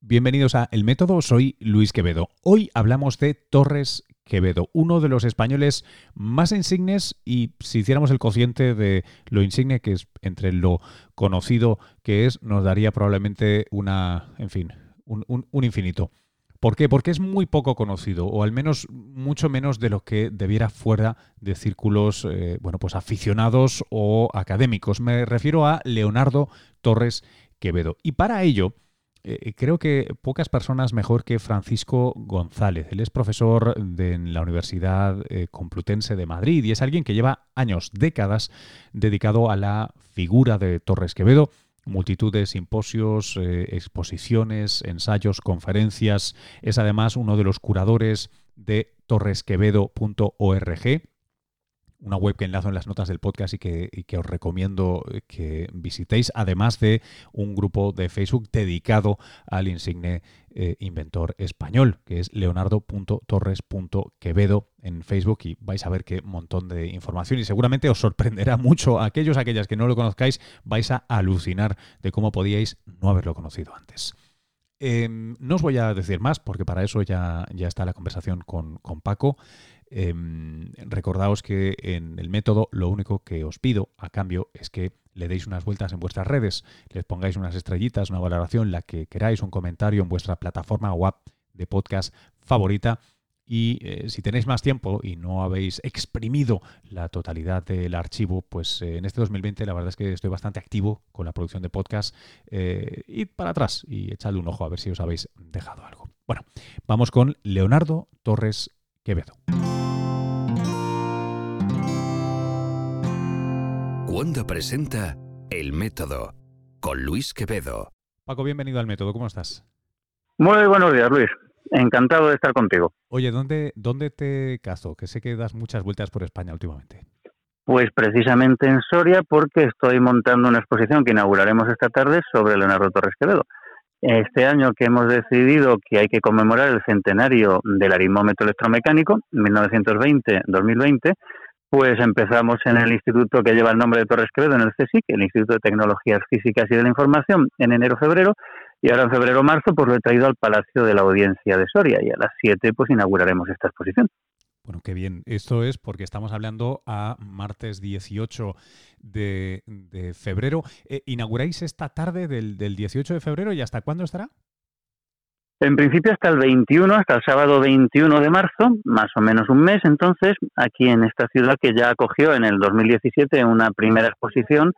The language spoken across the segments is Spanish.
Bienvenidos a El Método, soy Luis Quevedo. Hoy hablamos de Torres Quevedo, uno de los españoles más insignes y si hiciéramos el cociente de lo insigne que es entre lo conocido que es, nos daría probablemente una, en fin, un, infinito. ¿Por qué? Porque es muy poco conocido, o al menos mucho menos de lo que debiera fuera de círculos, eh, bueno, pues aficionados o académicos. Me refiero a Leonardo Torres Quevedo. Y para ello, eh, creo que pocas personas mejor que Francisco González. Él es profesor de, en la Universidad eh, Complutense de Madrid y es alguien que lleva años, décadas, dedicado a la figura de Torres Quevedo. Multitud de simposios, eh, exposiciones, ensayos, conferencias. Es además uno de los curadores de torresquevedo.org, una web que enlazo en las notas del podcast y que, os recomiendo que visitéis, además de un grupo de Facebook dedicado al insigne eh, inventor español, que es leonardo.torres.quevedo en Facebook y vais a ver qué montón de información y seguramente os sorprenderá mucho a aquellos, aquellas que no lo conozcáis, vais a alucinar de cómo podíais no haberlo conocido antes. Em, no os voy a decir más porque para eso ya, ya está la conversación con, con Paco. Em, recordaos que en el método lo único que os pido a cambio es que le deis unas vueltas en vuestras redes, les pongáis unas estrellitas, una valoración, la que queráis, un comentario en vuestra plataforma app de podcast favorita. Y eh, si tenéis más tiempo y no habéis exprimido la totalidad del archivo, pues eh, en este 2020 la verdad es que estoy bastante activo con la producción de podcast. Eh, id para atrás y echadle un ojo a ver si os habéis dejado algo. Bueno, vamos con Leonardo Torres Quevedo. Wanda presenta El Método con Luis Quevedo. Paco, bienvenido al Método, ¿cómo estás? Muy buenos días, Luis. Encantado de estar contigo. Oye, ¿dónde, dónde te caso? Que sé que das muchas vueltas por España últimamente. Pues precisamente en Soria, porque estoy montando una exposición que inauguraremos esta tarde sobre Leonardo Torres Quevedo. Este año que hemos decidido que hay que conmemorar el centenario del aritmómetro electromecánico, 1920-2020, pues empezamos en el instituto que lleva el nombre de Torres Quevedo, en el CSIC, el Instituto de Tecnologías Físicas y de la Información, en enero-febrero, y ahora en febrero-marzo pues lo he traído al Palacio de la Audiencia de Soria, y a las 7 pues inauguraremos esta exposición. Bueno, qué bien. Esto es porque estamos hablando a martes 18 de, febrero. Eh, ¿Inauguráis esta tarde del, del 18 de febrero y hasta cuándo estará? En principio hasta el 21, hasta el sábado 21 de marzo, más o menos un mes entonces, aquí en esta ciudad que ya acogió en el 2017 una primera exposición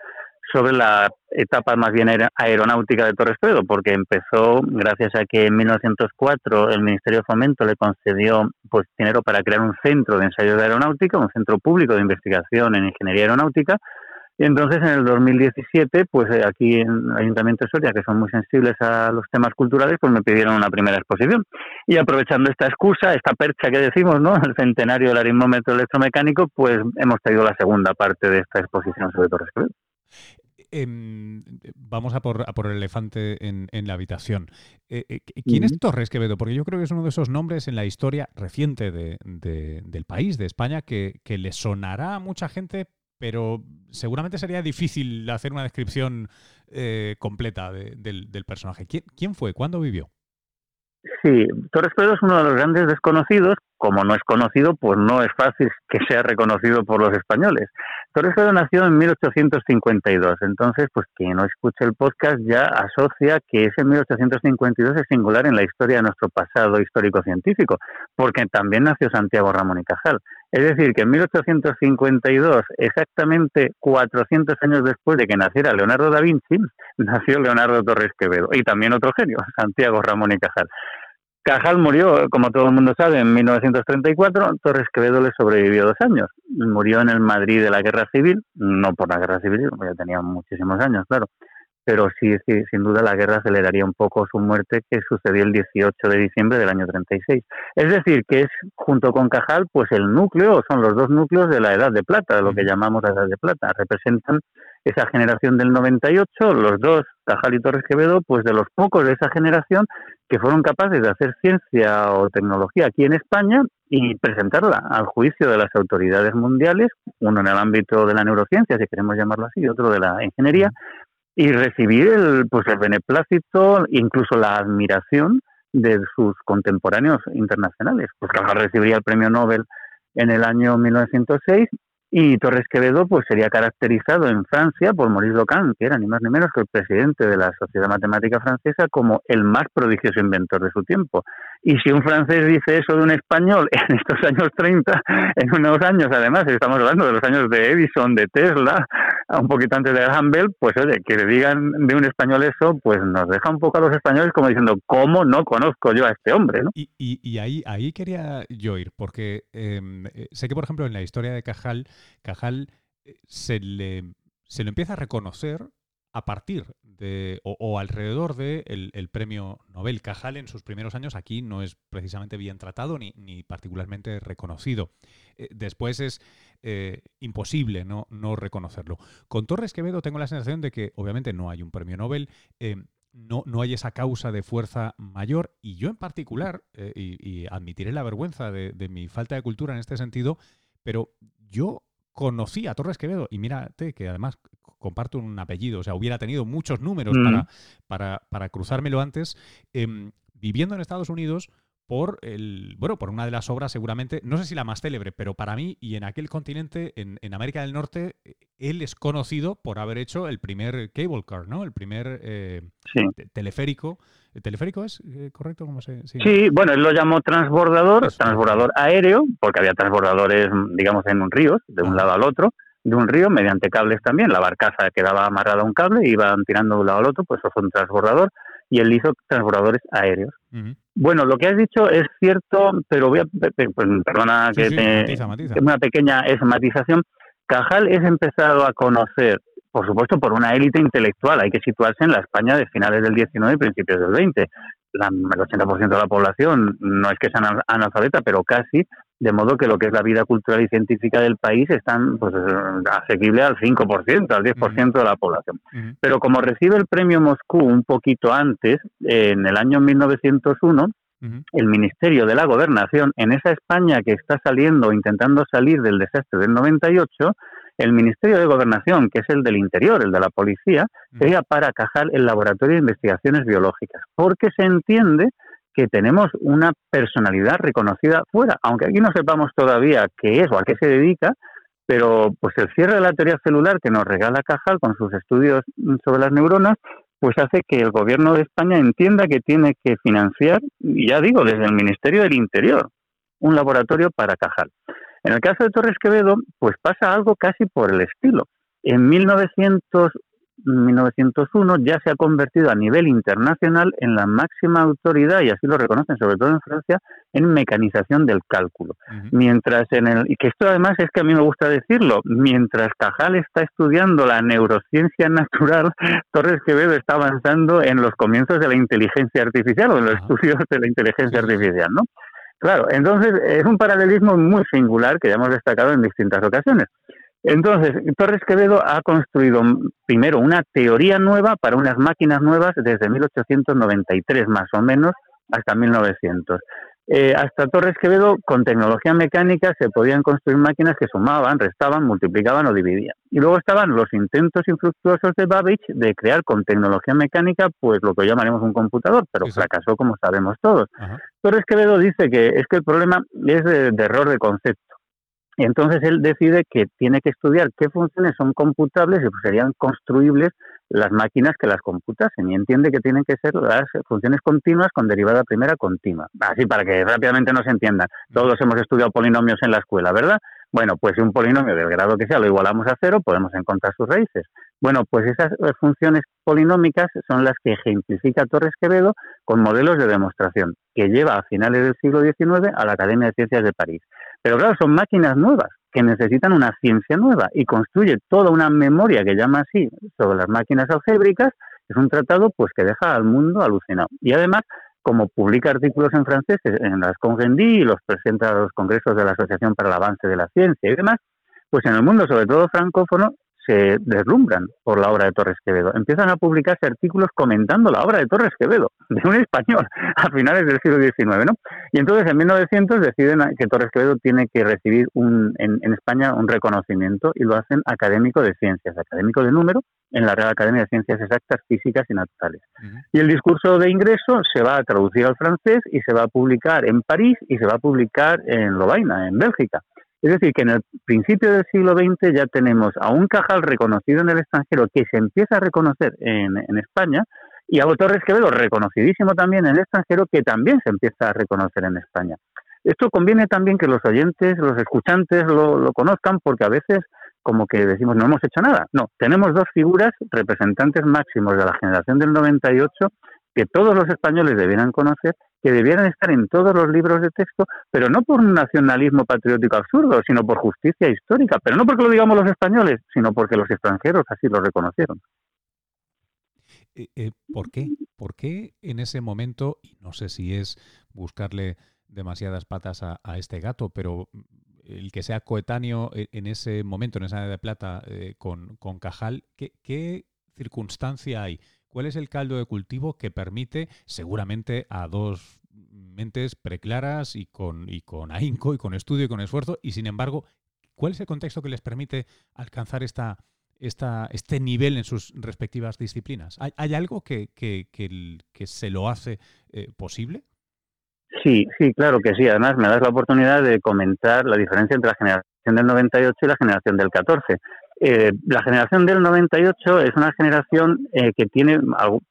sobre la etapa más bien aeronáutica de Torres Pedro, porque empezó gracias a que en 1904 el Ministerio de Fomento le concedió pues dinero para crear un centro de ensayo de aeronáutica, un centro público de investigación en ingeniería aeronáutica, entonces en el 2017, pues eh, aquí en el Ayuntamiento de Soria, que son muy sensibles a los temas culturales, pues me pidieron una primera exposición. Y aprovechando esta excusa, esta percha que decimos, ¿no? El centenario del aritmómetro electromecánico, pues hemos traído la segunda parte de esta exposición sobre Torres Quevedo. Em, vamos a por, el elefante en, la habitación. Eh, eh, ¿Quién es Torres Quevedo? Porque yo creo que es uno de esos nombres en la historia reciente del país, de España, que, que le sonará a mucha gente, pero seguramente sería difícil hacer una descripción eh, completa del, personaje. ¿Quién, fue? ¿Cuándo vivió? Sí, Torres Pedro es uno de los grandes desconocidos. Como no es conocido, pues no es fácil que sea reconocido por los españoles. Torres Pedro nació en 1852, entonces, pues quien no escuche el podcast ya asocia que ese 1852 es singular en la historia de nuestro pasado histórico-científico, porque también nació Santiago Ramón y Cajal. Es decir, que en 1852, exactamente 400 años después de que naciera Leonardo da Vinci, nació Leonardo Torres Quevedo y también otro genio, Santiago Ramón y Cajal. Cajal murió, como todo el mundo sabe, en 1934. Torres Quevedo le sobrevivió dos años. Murió en el Madrid de la Guerra Civil, no por la Guerra Civil, ya tenía muchísimos años, claro, pero sí, sí, sin duda la guerra aceleraría un poco su muerte que sucedió el 18 de diciembre del año 36. Es decir, que es junto con Cajal, pues el núcleo, son los dos núcleos de la Edad de Plata, de lo que llamamos la Edad de Plata. Representan esa generación del 98, los dos, Cajal y Torres Quevedo, pues de los pocos de esa generación que fueron capaces de hacer ciencia o tecnología aquí en España y presentarla al juicio de las autoridades mundiales, uno en el ámbito de la neurociencia, si queremos llamarlo así, y otro de la ingeniería, y recibir el, pues el beneplácito, incluso la admiración de sus contemporáneos internacionales. Pues Cajal recibiría el premio Nobel en el año 1906 y Torres Quevedo pues sería caracterizado en Francia por Maurice Locan, que era ni más ni menos que el presidente de la Sociedad Matemática Francesa, como el más prodigioso inventor de su tiempo. Y si un francés dice eso de un español en estos años 30, en unos años además, estamos hablando de los años de Edison, de Tesla, un poquito antes de Graham pues oye, que le digan de un español eso, pues nos deja un poco a los españoles como diciendo, ¿cómo no conozco yo a este hombre? ¿no? Y, y, ahí, ahí quería yo ir, porque em, eh, sé que, por ejemplo, en la historia de Cajal, Cajal eh, se le, se le empieza a reconocer a partir de o, alrededor del de el premio Nobel. Cajal en sus primeros años aquí no es precisamente bien tratado ni, ni particularmente reconocido. Eh, después es eh, imposible no, no, reconocerlo. Con Torres Quevedo tengo la sensación de que obviamente no hay un premio Nobel. Eh, no, no, hay esa causa de fuerza mayor y yo en particular, y, admitiré la vergüenza de mi falta de cultura en este sentido, pero yo conocí a Torres Quevedo y mírate que además comparto un apellido, o sea, hubiera tenido muchos números para, para, para, cruzármelo antes, em, viviendo en Estados Unidos por el, bueno, por una de las obras seguramente, no sé si la más célebre, pero para mí y en aquel continente, en, en América del Norte, él es conocido por haber hecho el primer cable car, ¿no? El primer eh, teleférico. teleférico es eh, correcto? ¿Cómo se, sí. bueno, él lo llamó transbordador, transbordador aéreo, porque había transbordadores, digamos, en un río, de un lado al otro de un río mediante cables también. La barcaza quedaba amarrada a un cable, iban tirando de un lado al otro, pues eso fue un transbordador y él hizo transbordadores aéreos. Bueno, lo que has dicho es cierto, pero voy a, pues, perdona que te, una pequeña esmatización. Cajal es empezado a conocer, por supuesto, por una élite intelectual. Hay que situarse en la España de finales del 19 y principios del 20. el 80% de la población no es que sea analfabeta, pero casi, de modo que lo que es la vida cultural y científica del país están pues, asequible al 5%, al 10% de la población. Pero como recibe el premio Moscú un poquito antes, en el año 1901, el Ministerio de la Gobernación, en esa España que está saliendo, intentando salir del desastre del 98, el Ministerio de Gobernación, que es el del Interior, el de la Policía, sería para cajar el Laboratorio de Investigaciones Biológicas, porque se entiende que tenemos una personalidad reconocida fuera, aunque aquí no sepamos todavía qué es o a qué se dedica, pero pues el cierre de la teoría celular que nos regala Cajal con sus estudios sobre las neuronas, pues hace que el gobierno de España entienda que tiene que financiar, ya digo, desde el Ministerio del Interior, un laboratorio para Cajal. En el caso de Torres Quevedo, pues pasa algo casi por el estilo. En 1900 1901 ya se ha convertido a nivel internacional en la máxima autoridad, y así lo reconocen, sobre todo en Francia, en mecanización del cálculo. Mientras en el, y que esto además es que a mí me gusta decirlo, mientras Cajal está estudiando la neurociencia natural, Torres Quevedo está avanzando en los comienzos de la inteligencia artificial o en los estudios de la inteligencia artificial, ¿no? Claro, entonces es un paralelismo muy singular que ya hemos destacado en distintas ocasiones. Entonces, Torres Quevedo ha construido primero una teoría nueva para unas máquinas nuevas desde 1893 más o menos hasta 1900. Eh, hasta Torres Quevedo, con tecnología mecánica, se podían construir máquinas que sumaban, restaban, multiplicaban o dividían. Y luego estaban los intentos infructuosos de Babbage de crear con tecnología mecánica, pues lo que llamaremos un computador, pero fracasó como sabemos todos. Torres Quevedo dice que es que el problema es de error de concepto. Entonces él decide que tiene que estudiar qué funciones son computables y pues serían construibles las máquinas que las computasen y entiende que tienen que ser las funciones continuas con derivada primera continua. Así para que rápidamente nos entiendan. Todos hemos estudiado polinomios en la escuela, ¿verdad? Bueno, pues un polinomio del grado que sea lo igualamos a cero, podemos encontrar sus raíces. Bueno, pues esas eh, funciones polinómicas son las que ejemplifica Torres Quevedo con modelos de demostración, que lleva a finales del siglo XIX a la Academia de Ciencias de París. Pero claro, son máquinas nuevas que necesitan una ciencia nueva y construye toda una memoria que llama así sobre las máquinas algébricas. Es un tratado pues que deja al mundo alucinado. Y además, como publica artículos en francés en las Congendí y los presenta a los congresos de la Asociación para el Avance de la Ciencia y demás, pues en el mundo, sobre todo francófono, se deslumbran por la obra de Torres Quevedo. Empiezan a publicarse artículos comentando la obra de Torres Quevedo, de un español, a finales del siglo XIX, ¿no? Y entonces en 1900 deciden que Torres Quevedo tiene que recibir un, en, en España un reconocimiento y lo hacen académico de ciencias, académico de número, en la Real Academia de Ciencias Exactas, Físicas y Naturales. Y el discurso de ingreso se va a traducir al francés y se va a publicar en París y se va a publicar en Lovaina, en Bélgica. Es decir, que en el principio del siglo XX ya tenemos a un Cajal reconocido en el extranjero que se empieza a reconocer en, España y a Torres Quevedo reconocidísimo también en el extranjero que también se empieza a reconocer en España. Esto conviene también que los oyentes, los escuchantes lo, lo conozcan porque a veces como que decimos no hemos hecho nada. No, tenemos dos figuras representantes máximos de la generación del 98 que todos los españoles debieran conocer, que debieran estar en todos los libros de texto, pero no por un nacionalismo patriótico absurdo, sino por justicia histórica, pero no porque lo digamos los españoles, sino porque los extranjeros así lo reconocieron. Eh, eh, ¿Por qué? ¿Por qué en ese momento, y no sé si es buscarle demasiadas patas a, este gato, pero el que sea coetáneo e, en ese momento, en esa edad de plata, eh, con, con, Cajal, ¿qué, circunstancia hay? ¿Cuál es el caldo de cultivo que permite, seguramente a dos mentes preclaras y con, y con ahínco y con estudio y con esfuerzo, y sin embargo, ¿cuál es el contexto que les permite alcanzar esta, esta, este nivel en sus respectivas disciplinas? ¿Hay, algo que, que, que, se lo hace eh, posible? Sí, sí, claro que sí. Además, me das la oportunidad de comentar la diferencia entre la generación del 98 y la generación del 14. Eh, la generación del 98 es una generación eh, que tiene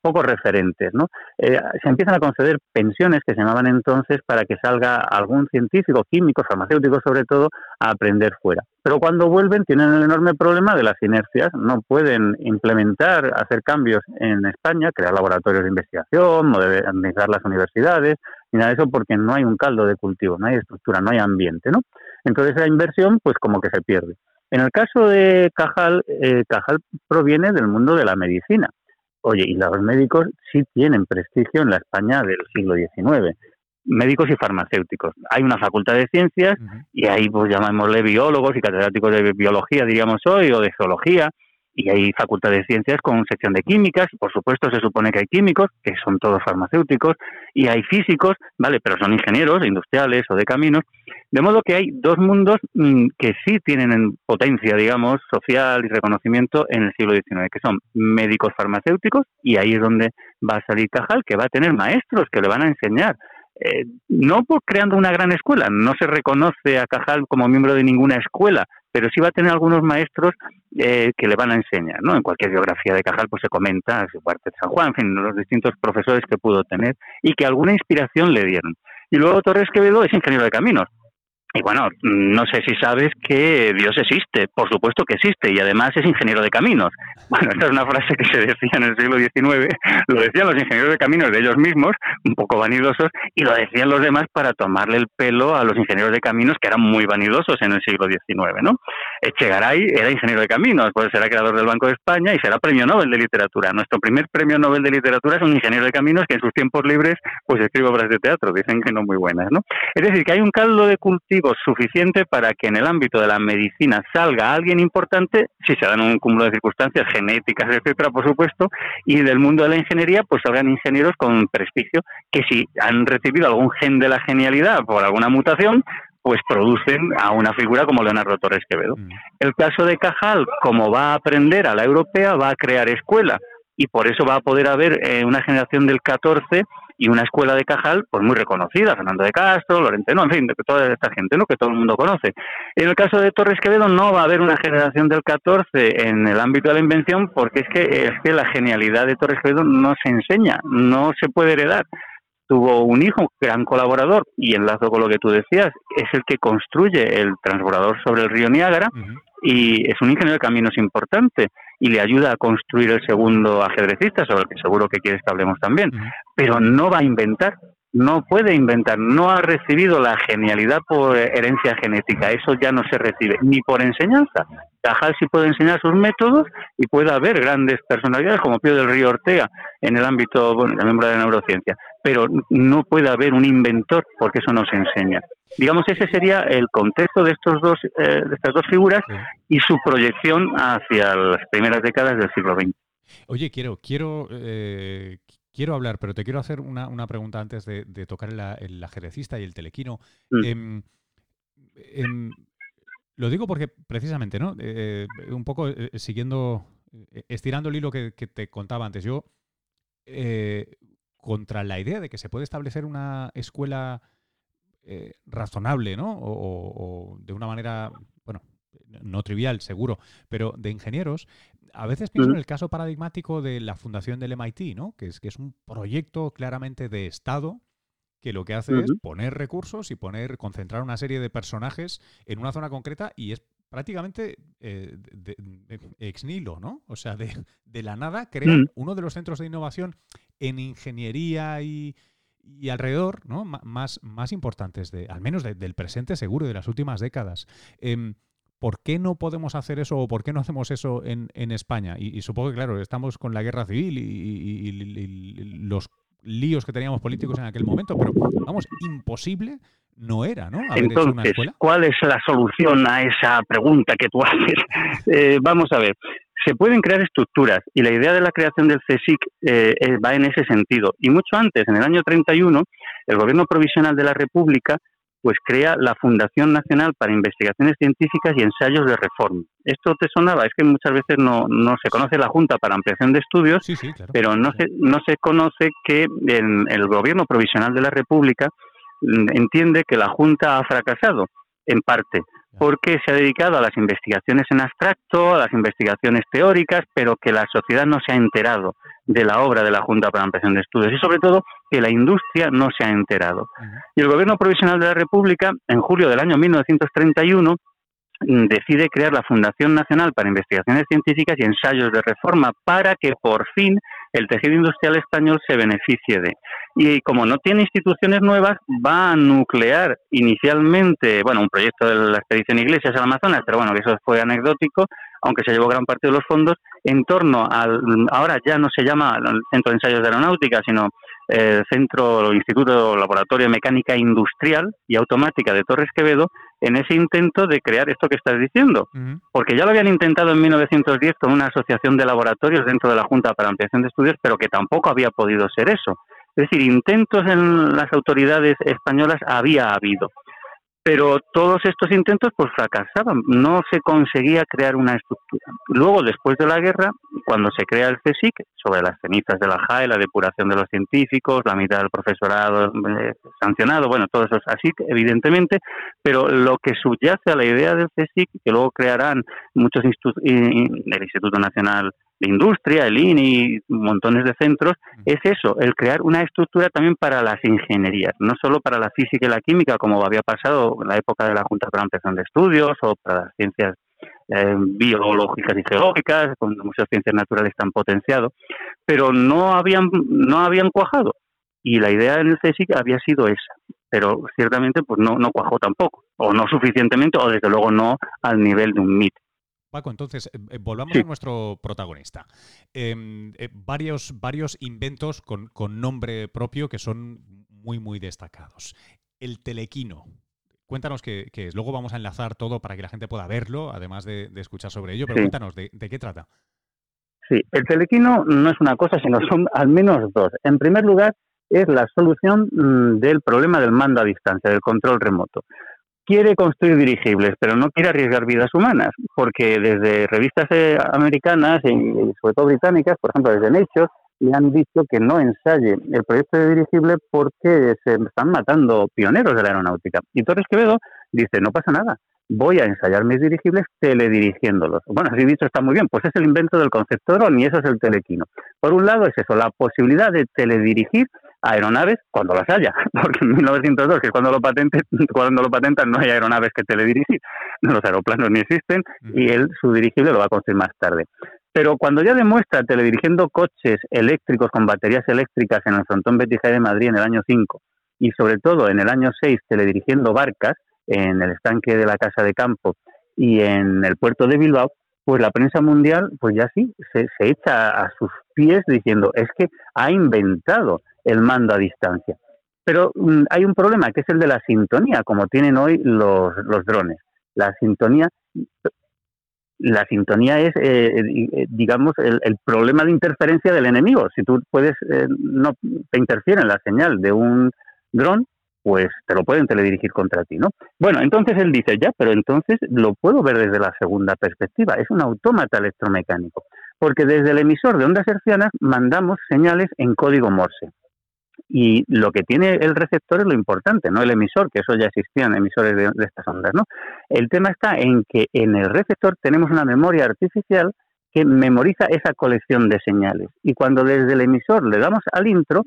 pocos referentes. ¿no? Eh, se empiezan a conceder pensiones que se llamaban entonces para que salga algún científico, químico, farmacéutico sobre todo, a aprender fuera. Pero cuando vuelven tienen el enorme problema de las inercias, no pueden implementar, hacer cambios en España, crear laboratorios de investigación, modernizar las universidades, ni nada de eso porque no hay un caldo de cultivo, no hay estructura, no hay ambiente. ¿no? Entonces la inversión pues como que se pierde. En el caso de Cajal, eh, Cajal proviene del mundo de la medicina. Oye, y los médicos sí tienen prestigio en la España del siglo XIX. Médicos y farmacéuticos. Hay una facultad de ciencias y ahí pues llamémosle biólogos y catedráticos de biología, diríamos hoy, o de geología, y hay facultad de ciencias con sección de químicas, por supuesto se supone que hay químicos, que son todos farmacéuticos, y hay físicos, ¿vale? Pero son ingenieros industriales o de caminos, de modo que hay dos mundos mm, que sí tienen en potencia, digamos, social y reconocimiento en el siglo XIX, que son médicos farmacéuticos, y ahí es donde va a salir Cajal, que va a tener maestros que le van a enseñar eh, no por creando una gran escuela, no se reconoce a Cajal como miembro de ninguna escuela, pero sí va a tener algunos maestros eh, que le van a enseñar, ¿no? En cualquier biografía de Cajal pues se comenta su parte de San Juan, en fin, los distintos profesores que pudo tener y que alguna inspiración le dieron. Y luego Torres Quevedo es ingeniero de caminos, y bueno, no sé si sabes que Dios existe, por supuesto que existe, y además es ingeniero de caminos. Bueno, esta es una frase que se decía en el siglo XIX, lo decían los ingenieros de caminos de ellos mismos, un poco vanidosos, y lo decían los demás para tomarle el pelo a los ingenieros de caminos que eran muy vanidosos en el siglo XIX, ¿no? Echegaray era ingeniero de caminos, pues será creador del Banco de España y será premio Nobel de Literatura. Nuestro primer premio Nobel de Literatura es un ingeniero de caminos que en sus tiempos libres pues escribe obras de teatro, dicen que no muy buenas, ¿no? Es decir, que hay un caldo de cultivo suficiente para que en el ámbito de la medicina salga alguien importante, si se dan un cúmulo de circunstancias genéticas, etcétera, por supuesto, y del mundo de la ingeniería, pues salgan ingenieros con prestigio que si han recibido algún gen de la genialidad por alguna mutación, pues producen a una figura como Leonardo Torres Quevedo. Mm. El caso de Cajal, como va a aprender a la europea, va a crear escuela y por eso va a poder haber eh, una generación del 14 y una escuela de Cajal pues muy reconocida, Fernando de Castro, Lorenteno, en fin, de toda esta gente ¿no? que todo el mundo conoce. En el caso de Torres Quevedo no va a haber una generación del 14 en el ámbito de la invención porque es que, es que la genialidad de Torres Quevedo no se enseña, no se puede heredar. Tuvo un hijo, gran colaborador, y enlazo con lo que tú decías, es el que construye el transbordador sobre el río Niágara, y es un ingeniero de caminos importante y le ayuda a construir el segundo ajedrecista, sobre el que seguro que quieres que hablemos también, pero no va a inventar, no puede inventar, no ha recibido la genialidad por herencia genética, eso ya no se recibe, ni por enseñanza, Cajal sí puede enseñar sus métodos y puede haber grandes personalidades como Pío del Río Ortega en el ámbito, bueno, miembro de la neurociencia, pero no puede haber un inventor porque eso no se enseña. Digamos, ese sería el contexto de, estos dos, eh, de estas dos figuras y su proyección hacia las primeras décadas del siglo XX. Oye, quiero, quiero, eh, quiero hablar, pero te quiero hacer una, una pregunta antes de, tocar el, el ajedrecista y el telequino. Mm. Em, em, lo digo porque precisamente, ¿no? Eh, un poco eh, siguiendo, eh, estirando el hilo que, te contaba antes, yo contra la idea de que se puede establecer una escuela razonable, ¿no? O, de una manera, bueno, no trivial, seguro, pero de ingenieros, a veces pienso en el caso paradigmático de la fundación del MIT, ¿no? Que es, que es un proyecto claramente de Estado que lo que hace es poner recursos y poner, concentrar una serie de personajes en una zona concreta y es prácticamente eh, ex nihilo, ¿no? O sea, de, la nada crean mm. uno de los centros de innovación en ingeniería y, alrededor, ¿no? más, más importantes, de, al menos del presente seguro, de las últimas décadas. Em, ¿Por qué no podemos hacer eso o por qué no hacemos eso en, España? Y, supongo que, claro, estamos con la guerra civil y los líos que teníamos políticos en aquel momento, pero vamos, imposible no era, ¿no? Entonces, ¿cuál es la solución a esa pregunta que tú haces? Eh, vamos a ver, se pueden crear estructuras y la idea de la creación del CSIC eh, va en ese sentido. Y mucho antes, en el año 31, el gobierno provisional de la República pues crea la Fundación Nacional para Investigaciones Científicas y Ensayos de Reforma. Esto te sonaba, es que muchas veces no, no se conoce la Junta para Ampliación de Estudios, pero no se, no se conoce que en el gobierno provisional de la República mm, entiende que la Junta ha fracasado, en parte, porque se ha dedicado a las investigaciones en abstracto, a las investigaciones teóricas, pero que la sociedad no se ha enterado de la obra de la Junta para la Ampliación de Estudios y sobre todo que la industria no se ha enterado. Y el Gobierno Provisional de la República, en julio del año 1931, mm, decide crear la Fundación Nacional para Investigaciones Científicas y Ensayos de Reforma para que por fin el tejido industrial español se beneficie de. Y como no tiene instituciones nuevas, va a nuclear inicialmente, bueno, un proyecto de la expedición Iglesias al Amazonas, pero bueno, que eso fue anecdótico, aunque se llevó gran parte de los fondos, en torno al, ahora ya no se llama Centro de Ensayos de Aeronáutica, sino el Centro, el Instituto Laboratorio de Mecánica Industrial y Automática de Torres Quevedo, en ese intento de crear esto que estás diciendo. Porque ya lo habían intentado en 1910 con una asociación de laboratorios dentro de la Junta para Ampliación de Estudios, pero que tampoco había podido ser eso. Es decir, intentos en las autoridades españolas había habido pero todos estos intentos pues fracasaban, no se conseguía crear una estructura. Luego, después de la guerra, cuando se crea el CSIC, sobre las cenizas de la JAE, la depuración de los científicos, la mitad del profesorado eh, sancionado, bueno, todo eso es así, evidentemente, pero lo que subyace a la idea del CSIC, que luego crearán muchos institutos, el Instituto Nacional de industria, el INI, montones de centros, es eso, el crear una estructura también para las ingenierías, no solo para la física y la química, como había pasado en la época de la Junta para la Ampliación de Estudios, o para las ciencias eh, biológicas y geológicas, con muchas ciencias naturales tan potenciado, pero no habían, no habían cuajado. Y la idea en el CSIC había sido esa, pero ciertamente pues no, no cuajó tampoco, o no suficientemente, o desde luego no al nivel de un MIT. Paco, entonces, eh, eh, volvamos a nuestro protagonista. Em, eh, varios, varios inventos con, nombre propio que son muy, muy destacados. El telequino. Cuéntanos qué, es. Luego vamos a enlazar todo para que la gente pueda verlo, además de, escuchar sobre ello, pero cuéntanos, ¿de, qué trata? Sí, el telequino no es una cosa, sino son al menos dos. En primer lugar, es la solución mm, del problema del mando a distancia, del control remoto quiere construir dirigibles, pero no quiere arriesgar vidas humanas, porque desde revistas eh, americanas y sobre todo británicas, por ejemplo desde Nature, le han dicho que no ensaye el proyecto de dirigible porque se están matando pioneros de la aeronáutica. Y Torres Quevedo dice, no pasa nada, voy a ensayar mis dirigibles teledirigiéndolos. Bueno, así dicho está muy bien, pues es el invento del concepto dron y eso es el telequino. Por un lado es eso, la posibilidad de teledirigir aeronaves cuando las haya, porque en 1902, que es cuando lo, patente, cuando lo patentan, no hay aeronaves que teledirigir, los aeroplanos ni existen, y él, su dirigible, lo va a construir más tarde. Pero cuando ya demuestra teledirigiendo coches eléctricos con baterías eléctricas en el frontón Betty de Madrid en el año 5, y sobre todo en el año 6 teledirigiendo barcas en el estanque de la Casa de Campo, y en el puerto de Bilbao, pues la prensa mundial, pues ya sí, se, echa a sus pies diciendo, es que ha inventado el mando a distancia. Pero mm, hay un problema, que es el de la sintonía, como tienen hoy los, los drones. La sintonía, la sintonía es, eh, eh, digamos, el, problema de interferencia del enemigo. Si tú puedes, eh, no te interfiere en la señal de un dron, pues te lo pueden teledirigir contra ti, ¿no? Bueno, entonces él dice, ya, pero entonces lo puedo ver desde la segunda perspectiva, es un autómata electromecánico, porque desde el emisor de ondas hercianas mandamos señales en código Morse. Y lo que tiene el receptor es lo importante, no el emisor, que eso ya existían emisores de, estas ondas, ¿no? El tema está en que en el receptor tenemos una memoria artificial que memoriza esa colección de señales. Y cuando desde el emisor le damos al intro,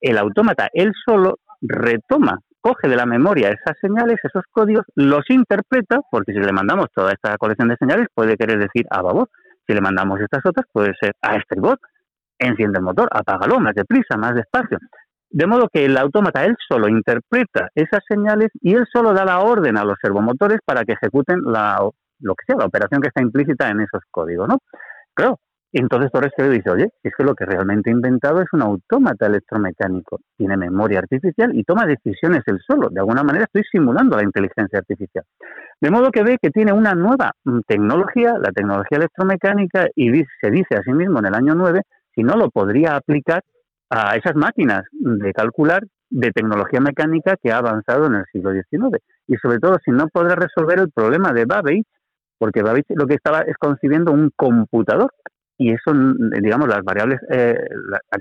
el autómata él solo retoma, coge de la memoria esas señales, esos códigos, los interpreta, porque si le mandamos toda esta colección de señales puede querer decir a babor, si le mandamos estas otras puede ser a estribor, enciende el motor, apágalo más deprisa, más despacio. De modo que el autómata él solo interpreta esas señales y él solo da la orden a los servomotores para que ejecuten la, lo que sea, la operación que está implícita en esos códigos, ¿no? Claro, entonces Torres Quevedo dice, oye, es que lo que realmente he inventado es un autómata electromecánico, tiene memoria artificial y toma decisiones él solo. De alguna manera estoy simulando la inteligencia artificial. De modo que ve que tiene una nueva mm, tecnología, la tecnología electromecánica, y se dice a sí mismo en el año 9, si no lo podría aplicar a esas máquinas de calcular de tecnología mecánica que ha avanzado en el siglo XIX. Y sobre todo, si no podrá resolver el problema de Babbage, porque Babbage lo que estaba es concibiendo un computador y eso, digamos, las variables, eh,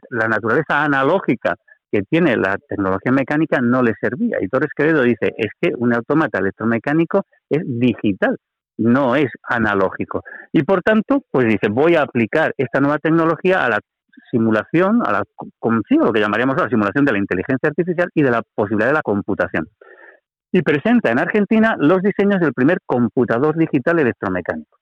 la, naturaleza analógica que tiene la tecnología mecánica no le servía. Y Torres Quevedo dice, es que un automata electromecánico es digital, no es analógico. Y por tanto, pues dice, voy a aplicar esta nueva tecnología a la simulación, a la, lo que llamaríamos la simulación de la inteligencia artificial y de la posibilidad de la computación. Y presenta en Argentina los diseños del primer computador digital electromecánico.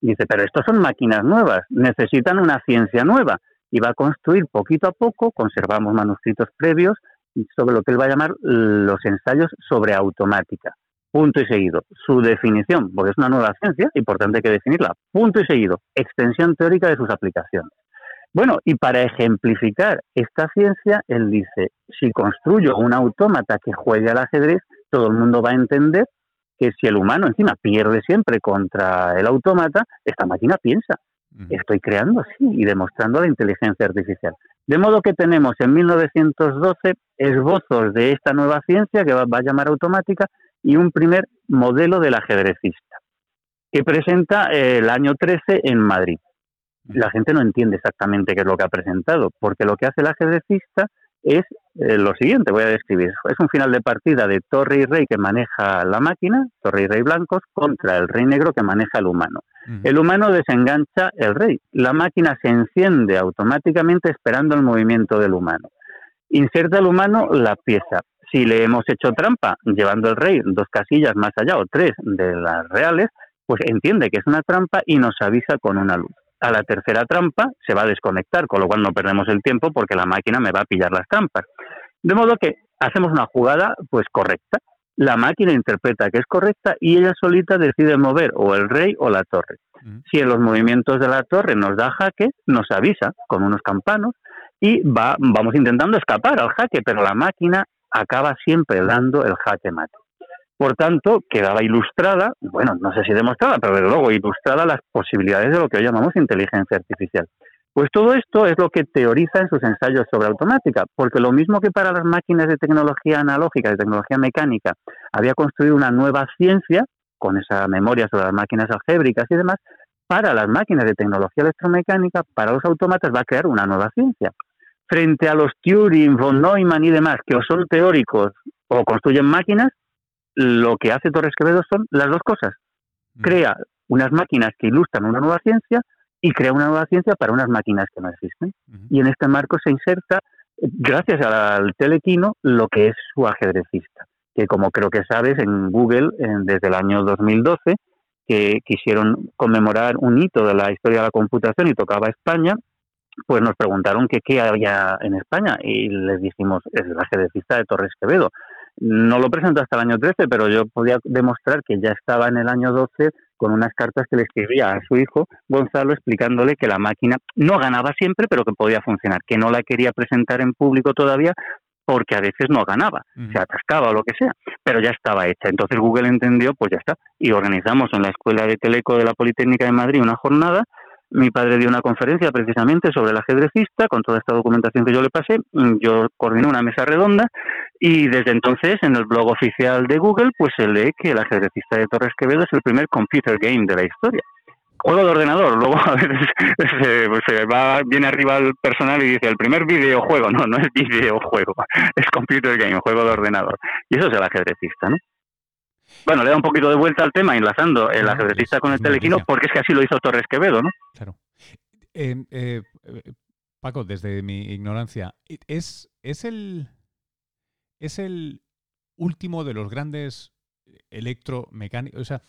Dice, pero estos son máquinas nuevas, necesitan una ciencia nueva. Y va a construir poquito a poco, conservamos manuscritos previos sobre lo que él va a llamar los ensayos sobre automática. Punto y seguido. Su definición, porque es una nueva ciencia y que definirla. Punto y seguido. Extensión teórica de sus aplicaciones. Bueno, y para ejemplificar esta ciencia, él dice, si construyo un autómata que juegue al ajedrez, todo el mundo va a entender que si el humano encima pierde siempre contra el autómata, esta máquina piensa. Estoy creando así y demostrando la inteligencia artificial. De modo que tenemos en 1912 esbozos de esta nueva ciencia que va, a llamar automática y un primer modelo del ajedrecista que presenta el año 13 en Madrid. La gente no entiende exactamente qué es lo que ha presentado, porque lo que hace el ajedrecista es eh, lo siguiente, voy a describir. Es un final de partida de torre y rey que maneja la máquina, torre y rey blancos, contra el rey negro que maneja el humano. El humano desengancha el rey. La máquina se enciende automáticamente esperando el movimiento del humano. Inserta el humano la pieza. Si le hemos hecho trampa llevando el rey dos casillas más allá o tres de las reales, pues entiende que es una trampa y nos avisa con una luz a la tercera trampa se va a desconectar, con lo cual no perdemos el tiempo porque la máquina me va a pillar las trampas. De modo que hacemos una jugada pues correcta. La máquina interpreta que es correcta y ella solita decide mover o el rey o la torre. Si en los movimientos de la torre nos da jaque, nos avisa con unos campanos y va, vamos intentando escapar al jaque, pero la máquina acaba siempre dando el jaque mate. Por tanto, quedaba ilustrada, bueno, no sé si demostrada, pero desde luego ilustrada las posibilidades de lo que hoy llamamos inteligencia artificial. Pues todo esto es lo que teoriza en sus ensayos sobre automática, porque lo mismo que para las máquinas de tecnología analógica, de tecnología mecánica, había construido una nueva ciencia con esa memoria sobre las máquinas algébricas y demás, para las máquinas de tecnología electromecánica, para los autómatas va a crear una nueva ciencia. Frente a los Turing, von Neumann y demás, que son teóricos o construyen máquinas, lo que hace Torres Quevedo son las dos cosas. Mm. Crea unas máquinas que ilustran una nueva ciencia y crea una nueva ciencia para unas máquinas que no existen. Y en este marco se inserta, gracias al telequino, lo que es su ajedrecista, que como creo que sabes, en Google, desde el año 2012, que quisieron conmemorar un hito de la historia de la computación y tocaba España, pues nos preguntaron que qué había en España y les dijimos, es el ajedrecista de Torres Quevedo No lo presentó hasta el año 13, pero yo podía demostrar que ya estaba en el año 12 con unas cartas que le escribía a su hijo Gonzalo explicándole que la máquina no ganaba siempre, pero que podía funcionar, que no la quería presentar en público todavía porque a veces no ganaba, se atascaba o lo que sea, pero ya estaba hecha. Entonces Google entendió, pues ya está, y organizamos en la Escuela de Teleco de la Politécnica de Madrid una jornada mi padre dio una conferencia precisamente sobre el ajedrecista, con toda esta documentación que yo le pasé. Yo coordiné una mesa redonda y desde entonces en el blog oficial de Google pues se lee que el ajedrecista de Torres Quevedo es el primer computer game de la historia. Juego de ordenador, luego a veces se, se va viene arriba el personal y dice el primer videojuego, no, no es videojuego, es computer game, juego de ordenador. Y eso es el ajedrecista, ¿no? Bueno, le da un poquito de vuelta al tema, enlazando el ajedrecista con el telequino, porque es que así lo hizo Torres Quevedo, ¿no? Claro. Eh, eh, Paco, desde mi ignorancia, ¿es, es, el, ¿es el último de los grandes electromecánicos? O sea,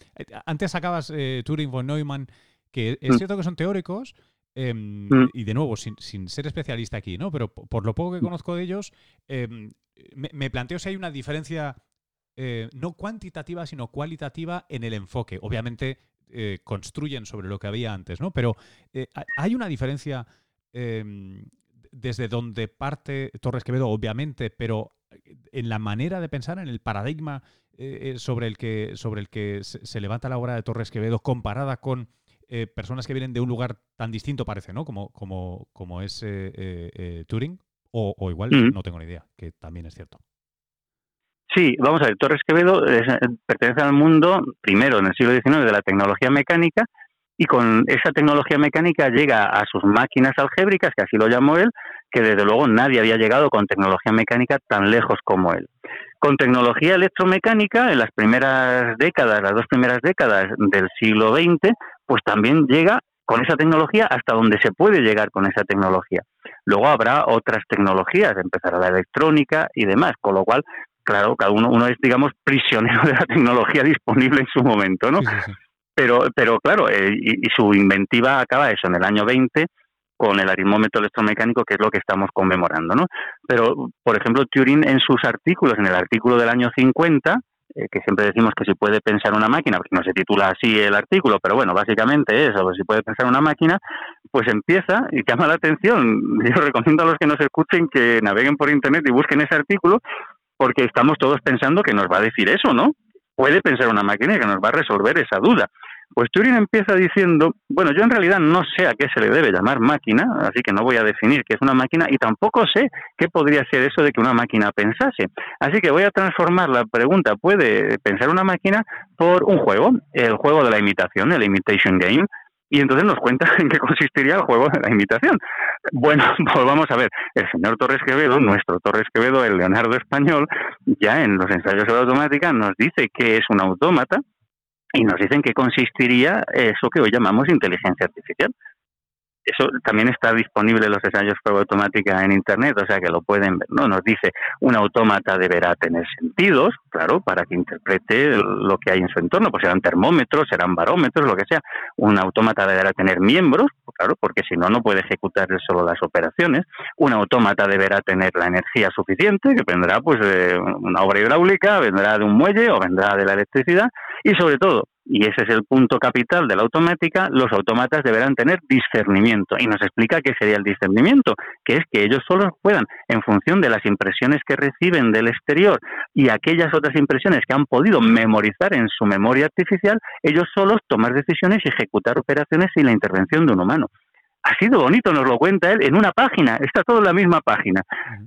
antes sacabas eh, Turing von Neumann, que es mm. cierto que son teóricos, em, mm. y de nuevo, sin, sin, ser especialista aquí, ¿no? Pero por lo poco que mm. conozco de ellos, em, me, me, planteo si hay una diferencia eh, no cuantitativa, sino cualitativa en el enfoque. Obviamente eh, construyen sobre lo que había antes, ¿no? Pero eh, hay una diferencia em, desde donde parte Torres Quevedo, obviamente, pero en la manera de pensar, en el paradigma sobre el que, sobre el que se, levanta la obra de Torres Quevedo comparada con personas que vienen de un lugar tan distinto, parece, ¿no? Como, como, como es Turing, o, igual mm. no tengo ni idea, que también es cierto. Sí, vamos a ver, Torres Quevedo pertenece al mundo, primero en el siglo XIX, de la tecnología mecánica, y con esa tecnología mecánica llega a sus máquinas algébricas, que así lo llamó él, que desde luego nadie había llegado con tecnología mecánica tan lejos como él. Con tecnología electromecánica, en las primeras décadas, las dos primeras décadas del siglo XX, pues también llega con esa tecnología hasta donde se puede llegar con esa tecnología. Luego habrá otras tecnologías, empezará la electrónica y demás, con lo cual claro, cada uno, uno es, digamos, prisionero de la tecnología disponible en su momento, ¿no? Pero, pero claro, eh, y, su inventiva acaba eso en el año 20 con el aritmómetro electromecánico, que es lo que estamos conmemorando, ¿no? Pero, por ejemplo, Turing en sus artículos, en el artículo del año 50, eh, que siempre decimos que si puede pensar una máquina, porque no se titula así el artículo, pero bueno, básicamente eso, pues si puede pensar una máquina, pues empieza y llama la atención. Yo recomiendo a los que nos escuchen que naveguen por internet y busquen ese artículo, porque estamos todos pensando que nos va a decir eso, ¿no? Puede pensar una máquina que nos va a resolver esa duda. Pues Turing empieza diciendo, bueno, yo en realidad no sé a qué se le debe llamar máquina, así que no voy a definir qué es una máquina y tampoco sé qué podría ser eso de que una máquina pensase. Así que voy a transformar la pregunta, ¿puede pensar una máquina? por un juego, el juego de la imitación, el imitation game, y entonces nos cuenta en qué consistiría el juego de la imitación. Bueno, pues vamos a ver, el señor Torres Quevedo, nuestro Torres Quevedo, el Leonardo español, ya en los ensayos la automática nos dice que es un autómata y nos dicen qué consistiría eso que hoy llamamos inteligencia artificial eso también está disponible en los ensayos prueba automática en Internet, o sea que lo pueden ver. ¿no? Nos dice, un autómata deberá tener sentidos, claro, para que interprete lo que hay en su entorno, pues serán termómetros, serán barómetros, lo que sea. Un autómata deberá tener miembros, claro, porque si no, no puede ejecutar solo las operaciones. Un autómata deberá tener la energía suficiente, que vendrá pues de una obra hidráulica, vendrá de un muelle o vendrá de la electricidad, y sobre todo, y ese es el punto capital de la automática, los autómatas deberán tener discernimiento. Y nos explica qué sería el discernimiento, que es que ellos solo puedan, en función de las impresiones que reciben del exterior y aquellas otras impresiones que han podido memorizar en su memoria artificial, ellos solos tomar decisiones y ejecutar operaciones sin la intervención de un humano ha sido bonito, nos lo cuenta él en una página, está todo en la misma página.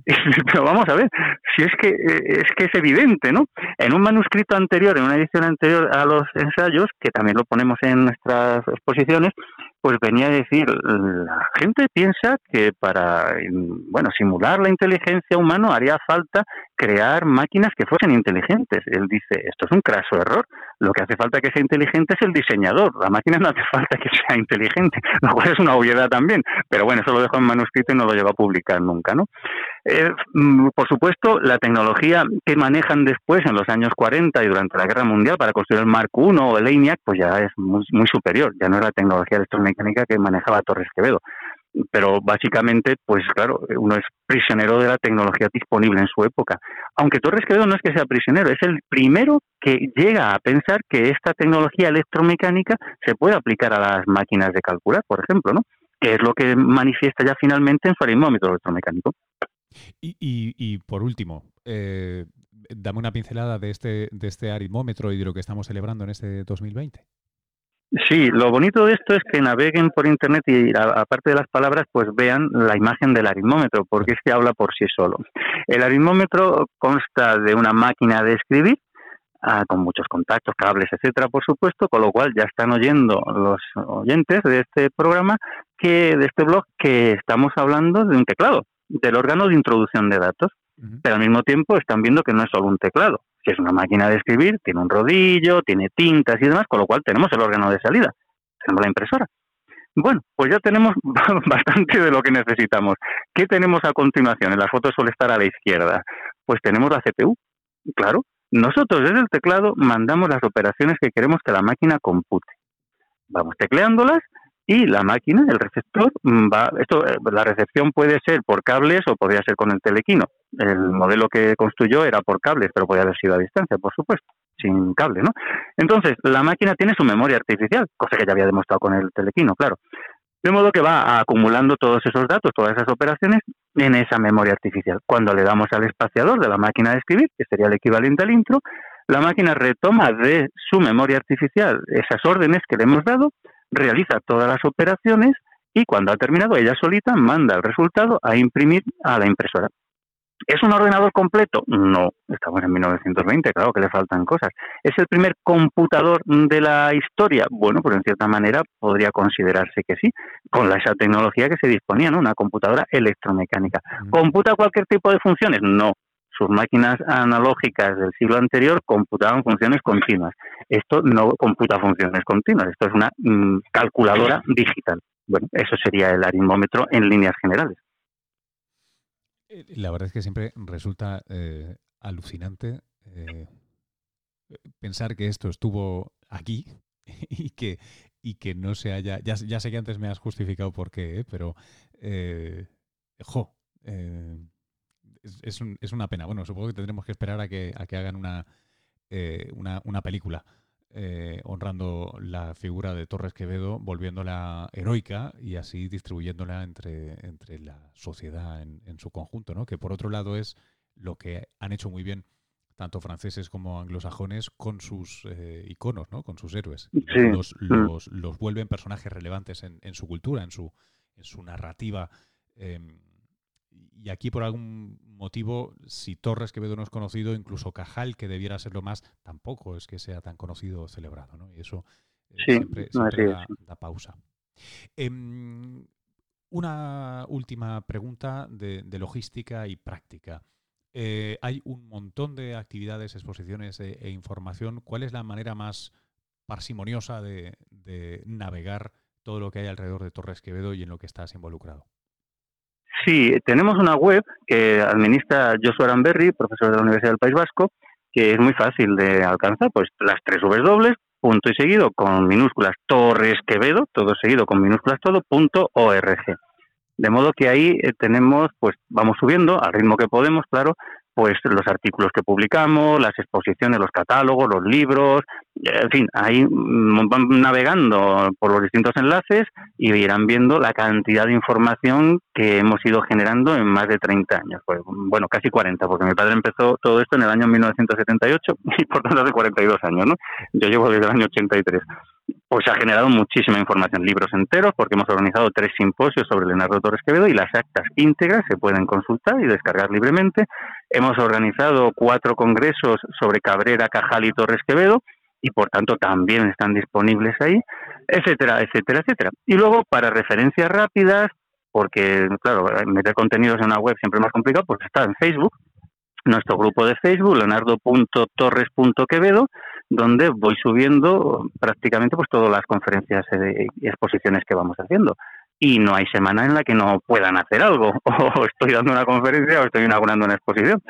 Pero vamos a ver, si es que eh, es que es evidente, ¿no? En un manuscrito anterior, en una edición anterior a los ensayos, que también lo ponemos en nuestras exposiciones, pues venía a decir, la gente piensa que para, bueno, simular la inteligencia humana haría falta crear máquinas que fuesen inteligentes. Él dice, esto es un craso error. Lo que hace falta que sea inteligente es el diseñador. La máquina no hace falta que sea inteligente, lo cual es una obviedad también. Pero bueno, eso lo dejó en manuscrito y no lo llegó a publicar nunca, ¿no? Eh, mm, por supuesto, la tecnología que manejan después, en los años 40 y durante la Guerra Mundial, para construir el Mark I o el ENIAC, pues ya es muy, superior. Ya no es la tecnología electromecánica que manejaba Torres Quevedo. Pero básicamente, pues claro, uno es prisionero de la tecnología disponible en su época. Aunque Torres Quevedo no es que sea prisionero, es el primero que llega a pensar que esta tecnología electromecánica se puede aplicar a las máquinas de calcular, por ejemplo, ¿no? Que es lo que manifiesta ya finalmente en su aritmómetro electromecánico. Y, y, por último, eh, dame una pincelada de este, de este aritmómetro y de lo que estamos celebrando en este 2020. Sí, lo bonito de esto es que naveguen por internet y aparte de las palabras, pues vean la imagen del aritmómetro, porque es que habla por sí solo. El aritmómetro consta de una máquina de escribir, ah, con muchos contactos, cables, etcétera, por supuesto, con lo cual ya están oyendo los oyentes de este programa, que de este blog, que estamos hablando de un teclado, del órgano de introducción de datos, pero al mismo tiempo están viendo que no es solo un teclado, que es una máquina de escribir, tiene un rodillo, tiene tintas y demás, con lo cual tenemos el órgano de salida, tenemos la impresora. Bueno, pues ya tenemos bastante de lo que necesitamos. ¿Qué tenemos a continuación? En la foto suele estar a la izquierda. Pues tenemos la CPU, claro. Nosotros desde el teclado mandamos las operaciones que queremos que la máquina compute. Vamos tecleándolas y la máquina, el receptor, mm, va, esto, eh, la recepción puede ser por cables o podría ser con el telequino. El modelo que construyó era por cables, pero podría haber sido a distancia, por supuesto, sin cable, ¿no? Entonces, la máquina tiene su memoria artificial, cosa que ya había demostrado con el telequino, claro. De modo que va acumulando todos esos datos, todas esas operaciones en esa memoria artificial. Cuando le damos al espaciador de la máquina de escribir, que sería el equivalente al intro, la máquina retoma de su memoria artificial esas órdenes que le hemos dado, realiza todas las operaciones y cuando ha terminado ella solita manda el resultado a imprimir a la impresora. ¿Es un ordenador completo? No, estamos en 1920, claro que le faltan cosas. ¿Es el primer computador de la historia? Bueno, pues en cierta manera podría considerarse que sí, con la, esa tecnología que se disponía, ¿no? Una computadora electromecánica. ¿Computa cualquier tipo de funciones? No, sus máquinas analógicas del siglo anterior computaban funciones continuas. Esto no computa funciones continuas, esto es una mm, calculadora digital. Bueno, eso sería el aritmómetro en líneas generales. Eh, la verdad es que siempre resulta eh, alucinante eh, pensar que esto estuvo aquí y que, y que no se haya... Ya, sé que antes me has justificado por qué, pero... jo, es, es, una pena. Bueno, supongo que tendremos que esperar a que, a que hagan una, una, una, película eh, honrando la figura de Torres Quevedo, volviéndola heroica y así distribuyéndola entre, entre la sociedad en, en, su conjunto, ¿no? Que por otro lado es lo que han hecho muy bien tanto franceses como anglosajones con sus eh, iconos, ¿no? Con sus héroes. Los, mm. los, los, vuelven personajes relevantes en, en, su cultura, en su, en su narrativa. Em, y aquí por algún motivo, si Torres Quevedo no es conocido, incluso Cajal, que debiera serlo más, tampoco es que sea tan conocido o celebrado, ¿no? Y eso eh, siempre, da, pausa. Em, una última pregunta de, logística y práctica. Eh, hay un montón de actividades, exposiciones e, e, información. ¿Cuál es la manera más parsimoniosa de, de navegar todo lo que hay alrededor de Torres Quevedo y en lo que estás involucrado? Sí, tenemos una web que administra Joshua Aranberry, profesor de la Universidad del País Vasco, que es muy fácil de alcanzar, pues las tres W, punto y seguido con minúsculas Torres Quevedo, todo seguido con minúsculas todo, punto org. De modo que ahí eh, tenemos, pues vamos subiendo al ritmo que podemos, claro, pues los artículos que publicamos, las exposiciones, los catálogos, los libros, en fin, ahí van navegando por los distintos enlaces y irán viendo la cantidad de información que hemos ido generando en más de 30 años. Pues, bueno, casi 40, porque mi padre empezó todo esto en el año 1978 y por tanto hace 42 años, ¿no? Yo llevo desde el año 83 pues ha generado muchísima información, libros enteros, porque hemos organizado tres simposios sobre Leonardo Torres Quevedo y las actas íntegras se pueden consultar y descargar libremente. Hemos organizado cuatro congresos sobre Cabrera, Cajal y Torres Quevedo y por tanto también están disponibles ahí, etcétera, etcétera, etcétera. Y luego para referencias rápidas, porque claro, meter contenidos en una web siempre es más complicado, pues está en Facebook, nuestro grupo de Facebook, leonardo.torres.quevedo, donde voy subiendo prácticamente pues todas las conferencias y exposiciones que vamos haciendo. Y no hay semana en la que no puedan hacer algo, o estoy dando una conferencia o estoy inaugurando una exposición.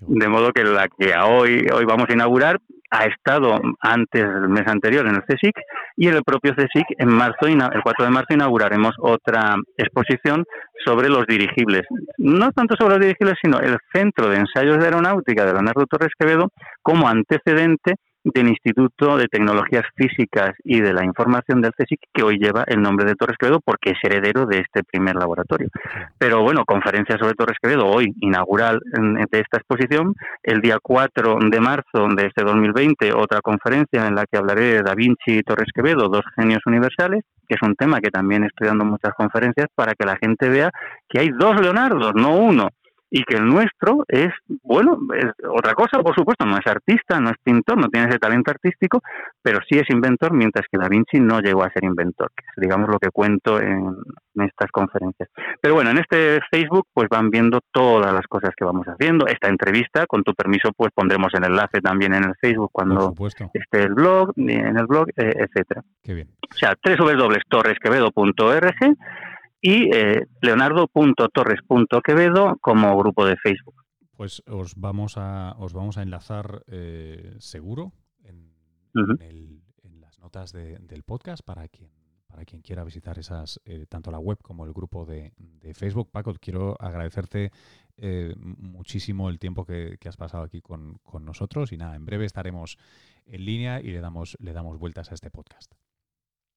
De modo que la que hoy, hoy vamos a inaugurar ha estado antes del mes anterior en el CSIC y en el propio CSIC en marzo, el 4 de marzo inauguraremos otra exposición sobre los dirigibles. No tanto sobre los dirigibles, sino el Centro de Ensayos de Aeronáutica de Leonardo Torres Quevedo como antecedente del Instituto de Tecnologías Físicas y de la Información del CSIC, que hoy lleva el nombre de Torres Quevedo porque es heredero de este primer laboratorio. Pero bueno, conferencia sobre Torres Quevedo hoy, inaugural de esta exposición. El día 4 de marzo de este 2020, otra conferencia en la que hablaré de Da Vinci y Torres Quevedo, dos genios universales, que es un tema que también estoy dando muchas conferencias para que la gente vea que hay dos Leonardos, no uno y que el nuestro es, bueno, es otra cosa, por supuesto, no es artista, no es pintor, no tiene ese talento artístico, pero sí es inventor, mientras que Da Vinci no llegó a ser inventor, que es, digamos, lo que cuento en, estas conferencias. Pero bueno, en este Facebook pues van viendo todas las cosas que vamos haciendo. Esta entrevista, con tu permiso, pues pondremos el enlace también en el Facebook cuando esté el blog, en el blog, eh, etcétera. Qué bien. O sea, www.torresquevedo.org y eh, leonardo.torres.quevedo como grupo de Facebook. Pues os vamos a, os vamos a enlazar eh, seguro en, las notas del podcast para quien, para quien quiera visitar esas, eh, tanto la web como el grupo de, Facebook. Paco, quiero agradecerte muchísimo el tiempo que, has pasado aquí con, con, nosotros y nada, en breve estaremos en línea y le damos, le damos vueltas a este podcast.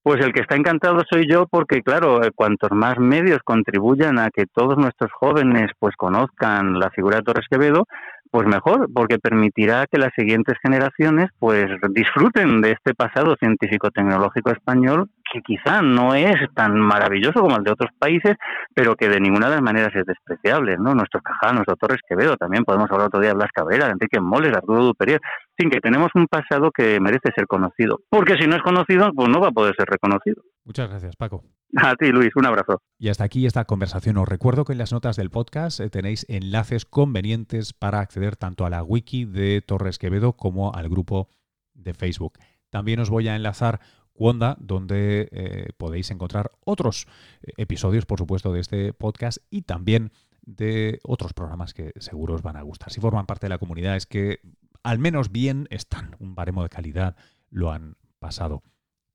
Pues el que está encantado soy yo porque, claro, eh, cuantos más medios contribuyan a que todos nuestros jóvenes pues conozcan la figura de Torres Quevedo, pues mejor, porque permitirá que las siguientes generaciones pues disfruten de este pasado científico-tecnológico español que quizá no es tan maravilloso como el de otros países, pero que de ninguna de las maneras es despreciable, ¿no? Nuestros Cajal, nuestro Torres Quevedo, también podemos hablar otro día de Blas Cabrera, de Enrique Moles, Arturo Duperier, sin que tenemos un pasado que merece ser conocido, porque si no es conocido, pues no va a poder ser reconocido. Muchas gracias, Paco. A ti, Luis, un abrazo. Y hasta aquí esta conversación. Os recuerdo que en las notas del podcast eh, tenéis enlaces convenientes para acceder tanto a la wiki de Torres Quevedo como al grupo de Facebook. También os voy a enlazar Wanda, donde eh, podéis encontrar otros eh, episodios, por supuesto, de este podcast y también de otros programas que seguro os van a gustar. Si forman parte de la comunidad es que al menos bien están, un baremo de calidad lo han pasado.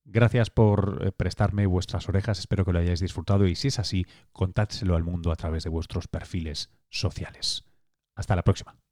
Gracias por eh, prestarme vuestras orejas, espero que lo hayáis disfrutado y si es así, contádselo al mundo a través de vuestros perfiles sociales. Hasta la próxima.